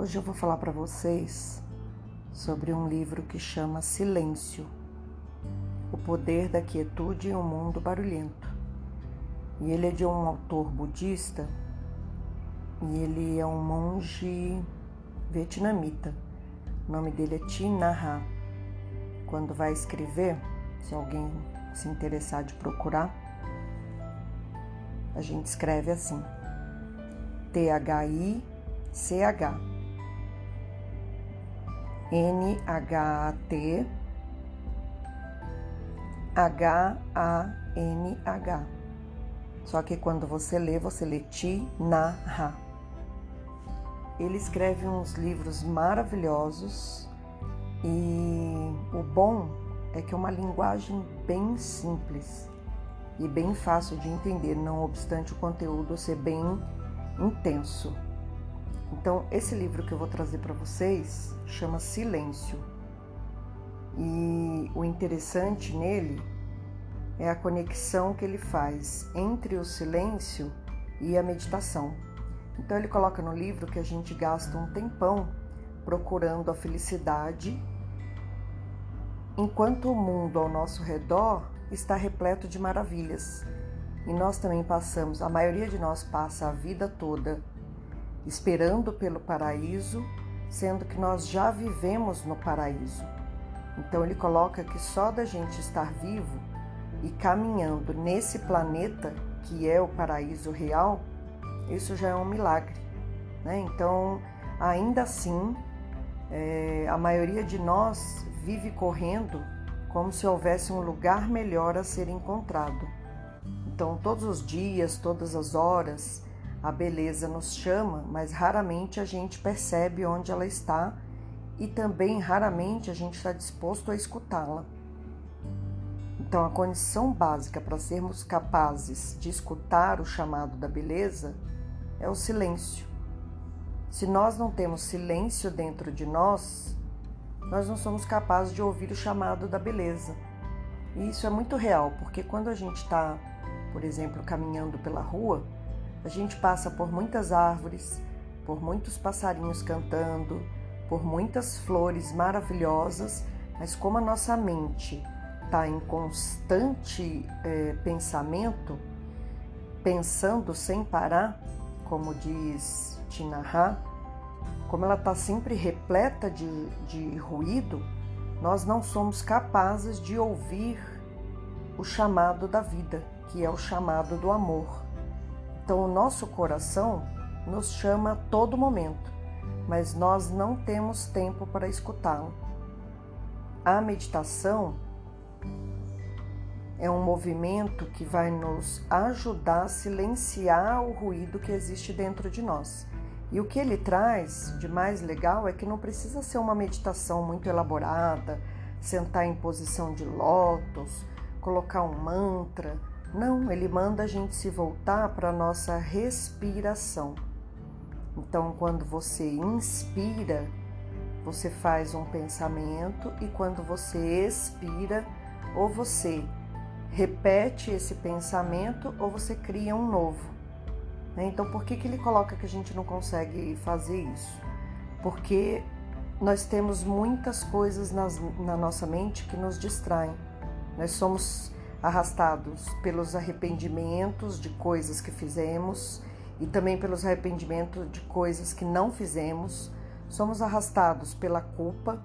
Hoje eu vou falar para vocês sobre um livro que chama Silêncio O Poder da Quietude em um Mundo Barulhento. E ele é de um autor budista e ele é um monge vietnamita. O nome dele é Thi Nha. Quando vai escrever, se alguém se interessar de procurar, a gente escreve assim: T-H-I-C-H. N-H-A-T H-A-N-H. Só que quando você lê, você lê Ti Na Ha. Ele escreve uns livros maravilhosos e o bom é que é uma linguagem bem simples e bem fácil de entender, não obstante o conteúdo ser bem intenso. Então, esse livro que eu vou trazer para vocês chama Silêncio. E o interessante nele é a conexão que ele faz entre o silêncio e a meditação. Então, ele coloca no livro que a gente gasta um tempão procurando a felicidade, enquanto o mundo ao nosso redor está repleto de maravilhas. E nós também passamos, a maioria de nós passa a vida toda esperando pelo paraíso, sendo que nós já vivemos no paraíso. Então ele coloca que só da gente estar vivo e caminhando nesse planeta que é o paraíso real, isso já é um milagre. Né? Então, ainda assim, é, a maioria de nós vive correndo como se houvesse um lugar melhor a ser encontrado. Então, todos os dias, todas as horas, a beleza nos chama, mas raramente a gente percebe onde ela está e também raramente a gente está disposto a escutá-la. Então, a condição básica para sermos capazes de escutar o chamado da beleza é o silêncio. Se nós não temos silêncio dentro de nós, nós não somos capazes de ouvir o chamado da beleza. E isso é muito real, porque quando a gente está, por exemplo, caminhando pela rua, a gente passa por muitas árvores, por muitos passarinhos cantando, por muitas flores maravilhosas, mas como a nossa mente está em constante é, pensamento, pensando sem parar, como diz Tinaha, como ela está sempre repleta de, de ruído, nós não somos capazes de ouvir o chamado da vida, que é o chamado do amor. Então, o nosso coração nos chama a todo momento, mas nós não temos tempo para escutá-lo. A meditação é um movimento que vai nos ajudar a silenciar o ruído que existe dentro de nós. E o que ele traz de mais legal é que não precisa ser uma meditação muito elaborada, sentar em posição de lótus, colocar um mantra não, ele manda a gente se voltar para a nossa respiração. Então, quando você inspira, você faz um pensamento e quando você expira, ou você repete esse pensamento ou você cria um novo. Né? Então, por que, que ele coloca que a gente não consegue fazer isso? Porque nós temos muitas coisas nas, na nossa mente que nos distraem. Nós somos arrastados pelos arrependimentos de coisas que fizemos e também pelos arrependimentos de coisas que não fizemos. Somos arrastados pela culpa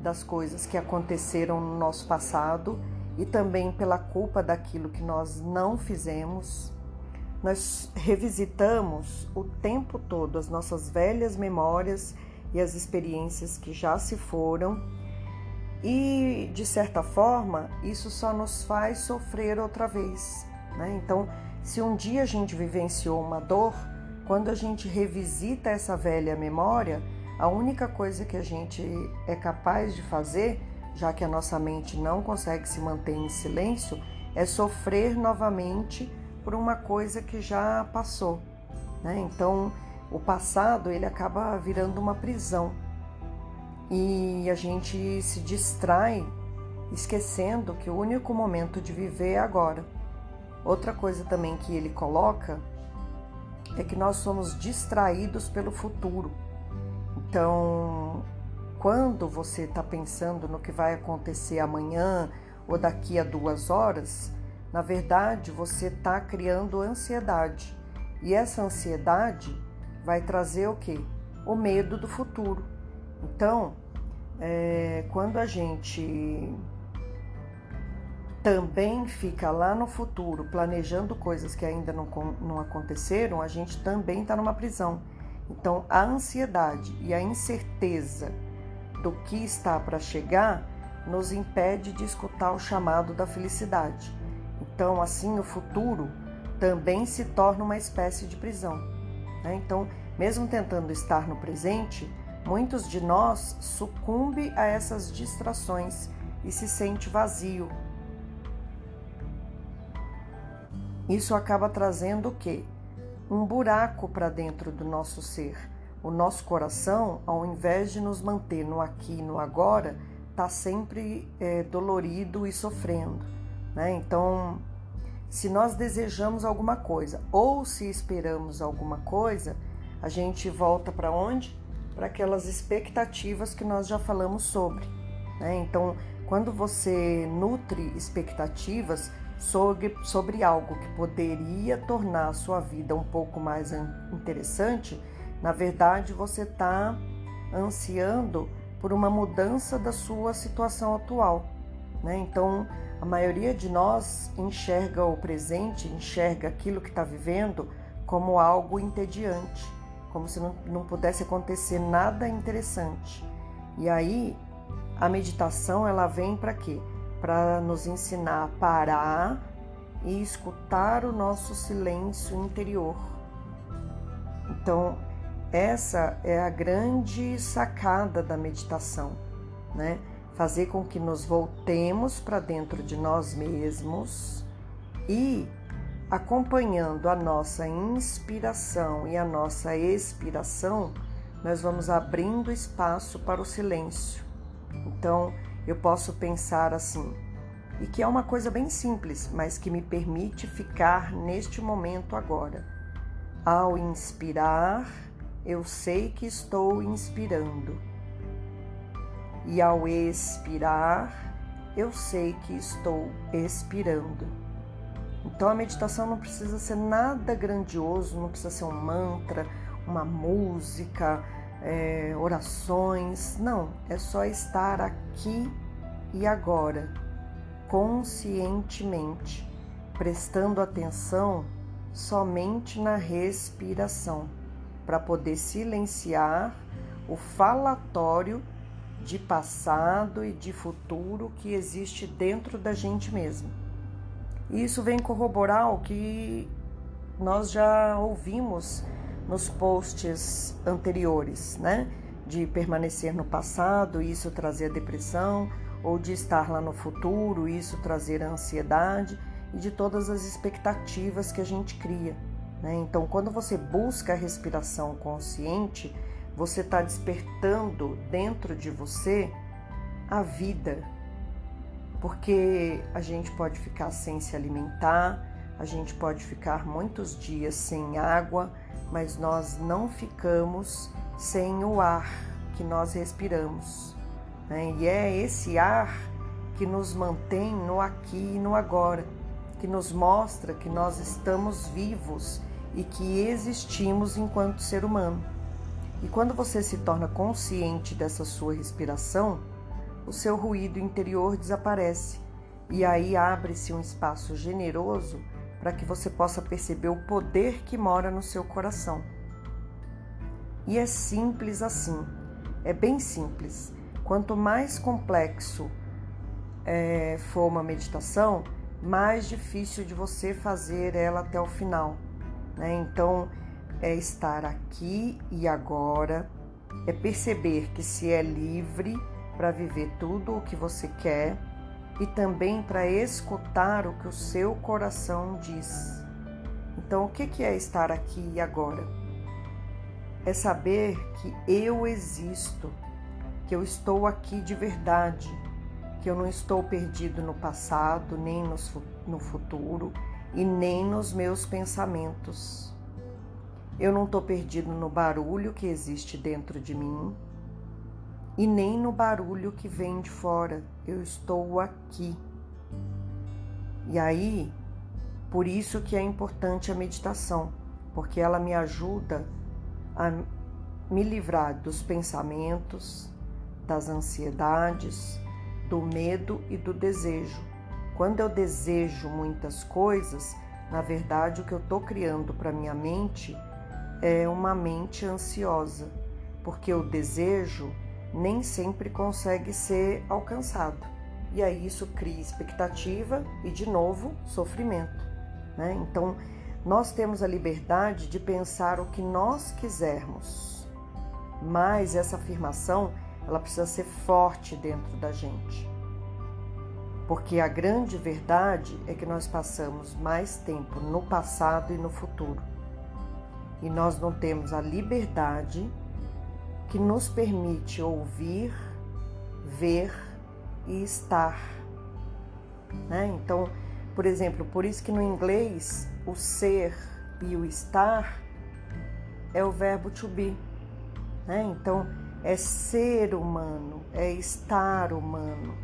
das coisas que aconteceram no nosso passado e também pela culpa daquilo que nós não fizemos. Nós revisitamos o tempo todo as nossas velhas memórias e as experiências que já se foram e, de certa forma, isso só nos faz sofrer outra vez. Né? Então, se um dia a gente vivenciou uma dor, quando a gente revisita essa velha memória, a única coisa que a gente é capaz de fazer, já que a nossa mente não consegue se manter em silêncio, é sofrer novamente por uma coisa que já passou. Né? Então, o passado ele acaba virando uma prisão e a gente se distrai esquecendo que o único momento de viver é agora. Outra coisa também que ele coloca é que nós somos distraídos pelo futuro. Então, quando você está pensando no que vai acontecer amanhã ou daqui a duas horas, na verdade você está criando ansiedade. E essa ansiedade vai trazer o que? O medo do futuro. Então, é, quando a gente também fica lá no futuro planejando coisas que ainda não, não aconteceram, a gente também está numa prisão. Então, a ansiedade e a incerteza do que está para chegar nos impede de escutar o chamado da felicidade. Então, assim, o futuro também se torna uma espécie de prisão. Né? Então, mesmo tentando estar no presente, muitos de nós sucumbe a essas distrações e se sente vazio. Isso acaba trazendo o quê? Um buraco para dentro do nosso ser. O nosso coração, ao invés de nos manter no aqui e no agora, está sempre é, dolorido e sofrendo. Né? Então, se nós desejamos alguma coisa ou se esperamos alguma coisa, a gente volta para onde? Para aquelas expectativas que nós já falamos sobre. Né? Então, quando você nutre expectativas sobre, sobre algo que poderia tornar a sua vida um pouco mais interessante, na verdade você está ansiando por uma mudança da sua situação atual. Né? Então, a maioria de nós enxerga o presente, enxerga aquilo que está vivendo como algo entediante, como se não, não pudesse acontecer nada interessante. E aí, a meditação ela vem para quê? Para nos ensinar a parar e escutar o nosso silêncio interior. Então, essa é a grande sacada da meditação, né? Fazer com que nos voltemos para dentro de nós mesmos e acompanhando a nossa inspiração e a nossa expiração, nós vamos abrindo espaço para o silêncio. Então, eu posso pensar assim, e que é uma coisa bem simples, mas que me permite ficar neste momento agora. Ao inspirar, eu sei que estou inspirando. E ao expirar, eu sei que estou expirando. Então a meditação não precisa ser nada grandioso, não precisa ser um mantra, uma música, é, orações. Não, é só estar aqui e agora, conscientemente, prestando atenção somente na respiração para poder silenciar o falatório de passado e de futuro que existe dentro da gente mesmo. Isso vem corroborar o que nós já ouvimos nos posts anteriores, né? De permanecer no passado, isso trazer depressão, ou de estar lá no futuro, isso trazer ansiedade e de todas as expectativas que a gente cria. Né? Então, quando você busca a respiração consciente, você está despertando dentro de você a vida, porque a gente pode ficar sem se alimentar, a gente pode ficar muitos dias sem água, mas nós não ficamos sem o ar que nós respiramos. Né? E é esse ar que nos mantém no aqui e no agora, que nos mostra que nós estamos vivos e que existimos enquanto ser humano. E quando você se torna consciente dessa sua respiração, o seu ruído interior desaparece e aí abre-se um espaço generoso para que você possa perceber o poder que mora no seu coração. E é simples assim, é bem simples. Quanto mais complexo é, for uma meditação, mais difícil de você fazer ela até o final. Né? Então, é estar aqui e agora, é perceber que se é livre para viver tudo o que você quer e também para escutar o que o seu coração diz. Então, o que é estar aqui e agora? É saber que eu existo, que eu estou aqui de verdade, que eu não estou perdido no passado, nem no futuro e nem nos meus pensamentos. Eu não estou perdido no barulho que existe dentro de mim, e nem no barulho que vem de fora. Eu estou aqui. E aí, por isso que é importante a meditação, porque ela me ajuda a me livrar dos pensamentos, das ansiedades, do medo e do desejo. Quando eu desejo muitas coisas, na verdade o que eu estou criando para minha mente é uma mente ansiosa, porque o desejo nem sempre consegue ser alcançado. E aí isso cria expectativa e, de novo, sofrimento. Né? Então, nós temos a liberdade de pensar o que nós quisermos, mas essa afirmação ela precisa ser forte dentro da gente. Porque a grande verdade é que nós passamos mais tempo no passado e no futuro. E nós não temos a liberdade que nos permite ouvir, ver e estar. Né? Então, por exemplo, por isso que no inglês o ser e o estar é o verbo to be. Né? Então, é ser humano, é estar humano.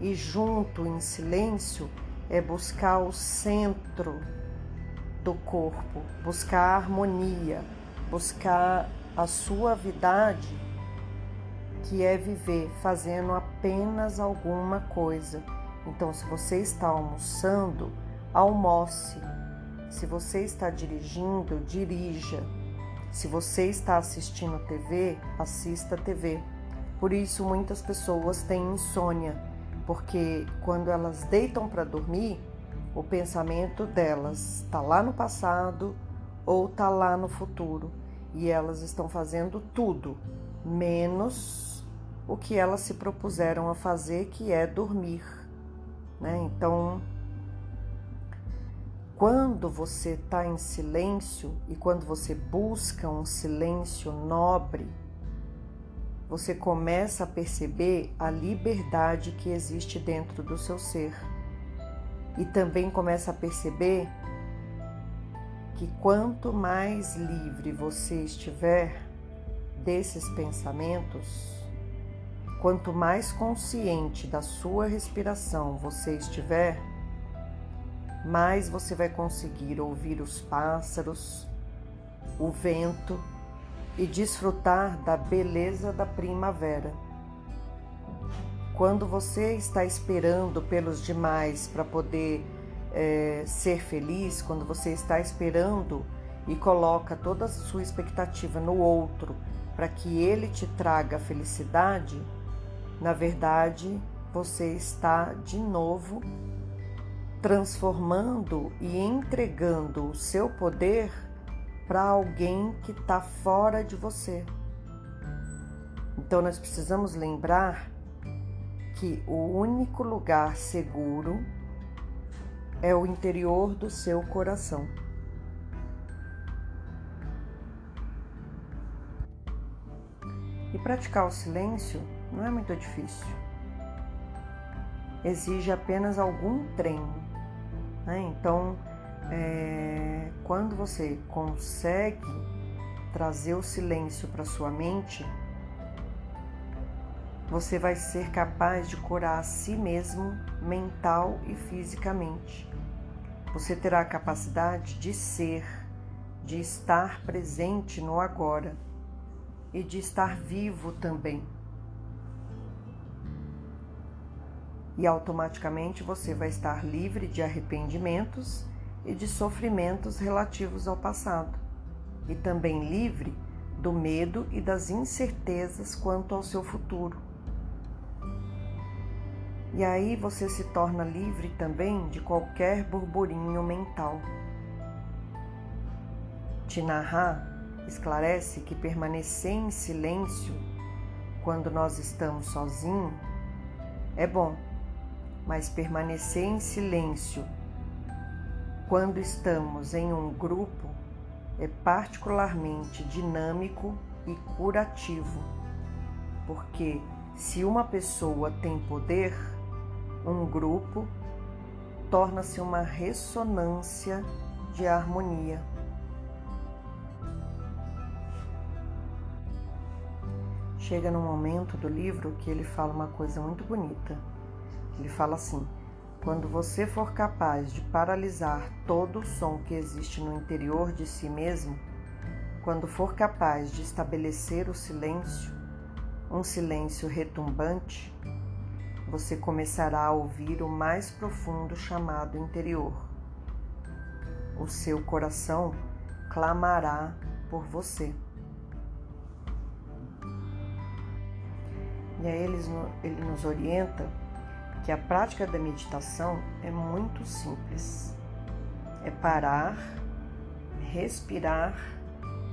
E junto, em silêncio, é buscar o centro do corpo, buscar a harmonia, buscar a suavidade, que é viver fazendo apenas alguma coisa. Então, se você está almoçando, almoce. Se você está dirigindo, dirija. Se você está assistindo TV, assista TV. Por isso, muitas pessoas têm insônia, porque quando elas deitam para dormir, o pensamento delas está lá no passado ou está lá no futuro e elas estão fazendo tudo menos o que elas se propuseram a fazer, que é dormir. Né? Então, quando você está em silêncio e quando você busca um silêncio nobre, você começa a perceber a liberdade que existe dentro do seu ser. E também começa a perceber que quanto mais livre você estiver desses pensamentos, quanto mais consciente da sua respiração você estiver, mais você vai conseguir ouvir os pássaros, o vento e desfrutar da beleza da primavera. Quando você está esperando pelos demais para poder é, ser feliz, quando você está esperando e coloca toda a sua expectativa no outro para que ele te traga felicidade, na verdade você está de novo transformando e entregando o seu poder para alguém que está fora de você. Então nós precisamos lembrar que o único lugar seguro é o interior do seu coração. E praticar o silêncio não é muito difícil. Exige apenas algum treino. Né? Então, é, quando você consegue trazer o silêncio para sua mente, você vai ser capaz de curar a si mesmo mental e fisicamente. Você terá a capacidade de ser, de estar presente no agora e de estar vivo também. E automaticamente você vai estar livre de arrependimentos e de sofrimentos relativos ao passado, e também livre do medo e das incertezas quanto ao seu futuro e aí você se torna livre também de qualquer burburinho mental. Tinahá esclarece que permanecer em silêncio quando nós estamos sozinhos é bom, mas permanecer em silêncio quando estamos em um grupo é particularmente dinâmico e curativo, porque se uma pessoa tem poder, um grupo torna-se uma ressonância de harmonia. chega num momento do livro que ele fala uma coisa muito bonita. Ele fala assim: quando você for capaz de paralisar todo o som que existe no interior de si mesmo, quando for capaz de estabelecer o silêncio, um silêncio retumbante, você começará a ouvir o mais profundo chamado interior. O seu coração clamará por você. E aí ele, ele nos orienta que a prática da meditação é muito simples. É parar, respirar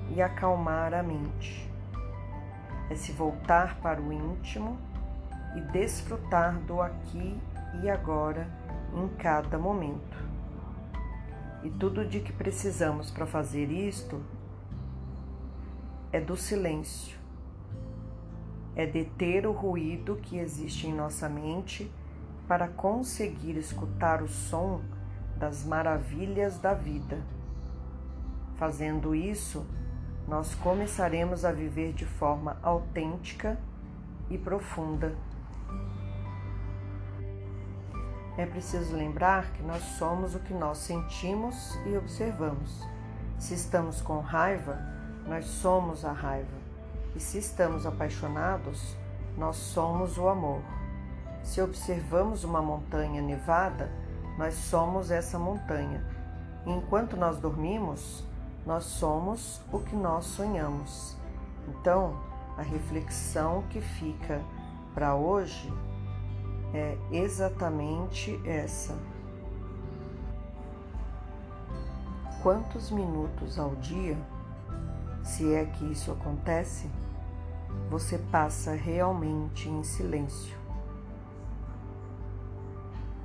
e acalmar a mente. É se voltar para o íntimo e desfrutar do aqui e agora em cada momento. E tudo de que precisamos para fazer isto é do silêncio, é deter o ruído que existe em nossa mente para conseguir escutar o som das maravilhas da vida. Fazendo isso, nós começaremos a viver de forma autêntica e profunda. É preciso lembrar que nós somos o que nós sentimos e observamos. Se estamos com raiva, nós somos a raiva. E se estamos apaixonados, nós somos o amor. Se observamos uma montanha nevada, nós somos essa montanha. E enquanto nós dormimos, nós somos o que nós sonhamos. Então, a reflexão que fica para hoje é exatamente essa. Quantos minutos ao dia, se é que isso acontece, você passa realmente em silêncio?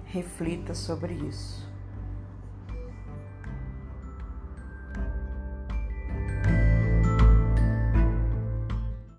Reflita sobre isso.